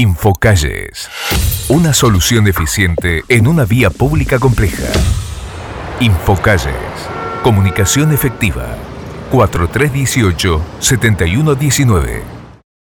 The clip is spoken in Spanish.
Infocalles. Una solución eficiente en una vía pública compleja. Infocalles. Comunicación efectiva. 4318-7119.